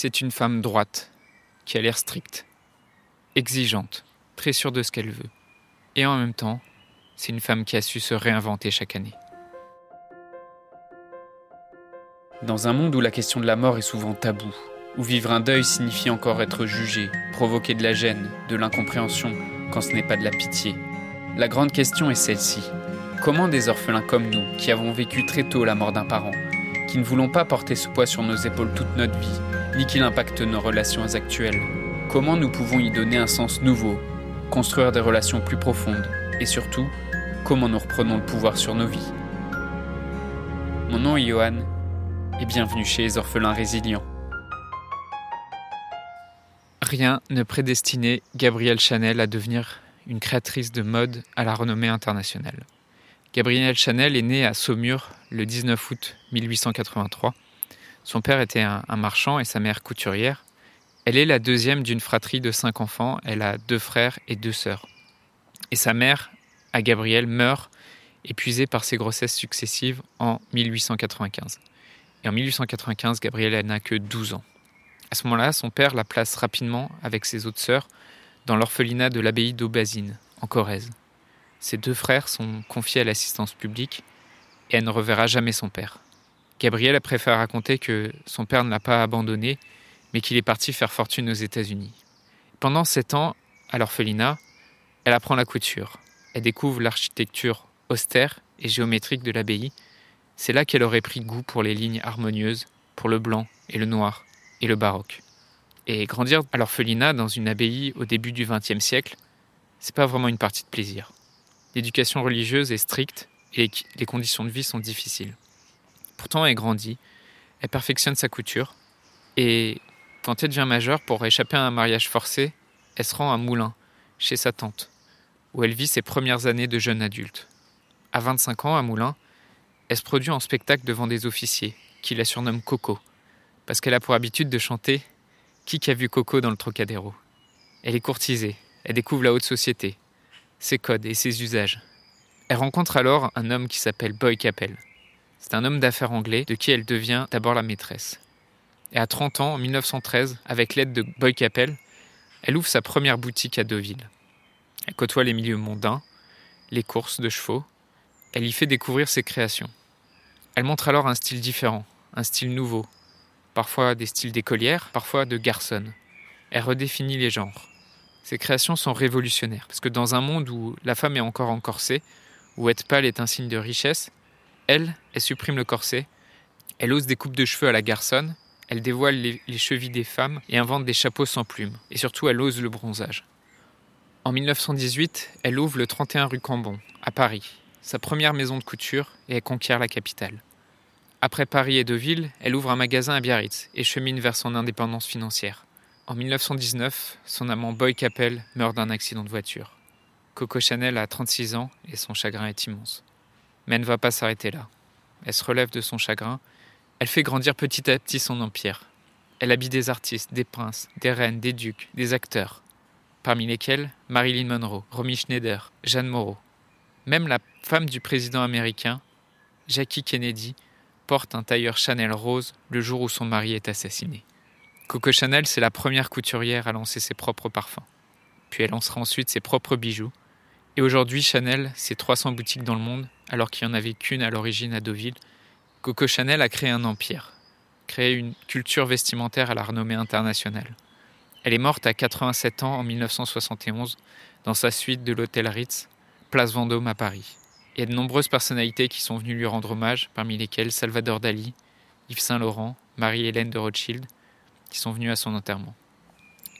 C'est une femme droite, qui a l'air stricte, exigeante, très sûre de ce qu'elle veut. Et en même temps, c'est une femme qui a su se réinventer chaque année. Dans un monde où la question de la mort est souvent taboue, où vivre un deuil signifie encore être jugé, provoquer de la gêne, de l'incompréhension, quand ce n'est pas de la pitié, la grande question est celle-ci. Comment des orphelins comme nous, qui avons vécu très tôt la mort d'un parent, qui ne voulons pas porter ce poids sur nos épaules toute notre vie, ni qu'il impacte nos relations actuelles, comment nous pouvons y donner un sens nouveau, construire des relations plus profondes, et surtout, comment nous reprenons le pouvoir sur nos vies? Mon nom est Johan, et bienvenue chez les orphelins résilients. Rien ne prédestinait Gabrielle Chanel à devenir une créatrice de mode à la renommée internationale. Gabrielle Chanel est née à Saumur le 19 août 1883. Son père était un, marchand et sa mère couturière. Elle est la deuxième d'une fratrie de cinq enfants. Elle a deux frères et deux sœurs. Et sa mère, à Gabrielle, meurt épuisée par ses grossesses successives en 1895. Et en 1895, Gabrielle n'a que 12 ans. À ce moment-là, son père la place rapidement avec ses autres sœurs dans l'orphelinat de l'abbaye d'Aubazine, en Corrèze. Ses deux frères sont confiés à l'assistance publique et elle ne reverra jamais son père. Gabrielle préfère raconter que son père ne l'a pas abandonné, mais qu'il est parti faire fortune aux États-Unis. Pendant sept ans, à l'orphelinat, elle apprend la couture. Elle découvre l'architecture austère et géométrique de l'abbaye. C'est là qu'elle aurait pris goût pour les lignes harmonieuses, pour le blanc et le noir et le baroque. Et grandir à l'orphelinat dans une abbaye au début du XXe siècle, c'est pas vraiment une partie de plaisir. L'éducation religieuse est stricte et les conditions de vie sont difficiles. Pourtant, elle grandit, elle perfectionne sa couture, et quand elle devient majeure, pour échapper à un mariage forcé, elle se rend à Moulins, chez sa tante, où elle vit ses premières années de jeune adulte. À 25 ans, à Moulins, elle se produit en spectacle devant des officiers, qui la surnomment Coco, parce qu'elle a pour habitude de chanter Qui a vu Coco dans le Trocadéro? Elle est courtisée, elle découvre la haute société, ses codes et ses usages. Elle rencontre alors un homme qui s'appelle Boy Capel. C'est un homme d'affaires anglais de qui elle devient d'abord la maîtresse. Et à 30 ans, en 1913, avec l'aide de Boy Capel, elle ouvre sa première boutique à Deauville. Elle côtoie les milieux mondains, les courses de chevaux. Elle y fait découvrir ses créations. Elle montre alors un style différent, un style nouveau, parfois des styles d'écolière, parfois de garçonne. Elle redéfinit les genres. Ses créations sont révolutionnaires, parce que dans un monde où la femme est encore en corset, où être pâle est un signe de richesse, elle, elle supprime le corset, elle ose des coupes de cheveux à la garçonne, elle dévoile les, les chevilles des femmes et invente des chapeaux sans plumes, et surtout elle ose le bronzage. En 1918, elle ouvre le 31 rue Cambon, à Paris, sa première maison de couture, et elle conquiert la capitale. Après Paris et Deauville, elle ouvre un magasin à Biarritz et chemine vers son indépendance financière. En 1919, son amant Boy Capel meurt d'un accident de voiture. Coco Chanel a 36 ans et son chagrin est immense. Mais elle ne va pas s'arrêter là. Elle se relève de son chagrin. Elle fait grandir petit à petit son empire. Elle habille des artistes, des princes, des reines, des ducs, des acteurs. Parmi lesquels Marilyn Monroe, Romy Schneider, Jeanne Moreau. Même la femme du président américain, Jackie Kennedy, porte un tailleur Chanel rose le jour où son mari est assassiné. Coco Chanel, c'est la première couturière à lancer ses propres parfums. Puis elle lancera ensuite ses propres bijoux. Et aujourd'hui, Chanel, c'est 300 boutiques dans le monde, alors qu'il n'y en avait qu'une à l'origine à Deauville. Coco Chanel a créé un empire, créé une culture vestimentaire à la renommée internationale. Elle est morte à 87 ans en 1971 dans sa suite de l'hôtel Ritz, place Vendôme à Paris. Il y a de nombreuses personnalités qui sont venues lui rendre hommage, parmi lesquelles Salvador Dali, Yves Saint-Laurent, Marie-Hélène de Rothschild, qui sont venus à son enterrement.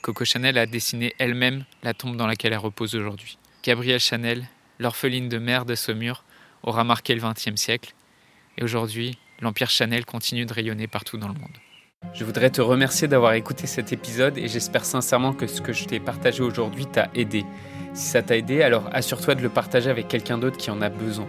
Coco Chanel a dessiné elle-même la tombe dans laquelle elle repose aujourd'hui. Gabrielle Chanel, l'orpheline de mère de Saumur, aura marqué le XXe siècle, et aujourd'hui, l'Empire Chanel continue de rayonner partout dans le monde. Je voudrais te remercier d'avoir écouté cet épisode et j'espère sincèrement que ce que je t'ai partagé aujourd'hui t'a aidé. Si ça t'a aidé, alors assure-toi de le partager avec quelqu'un d'autre qui en a besoin.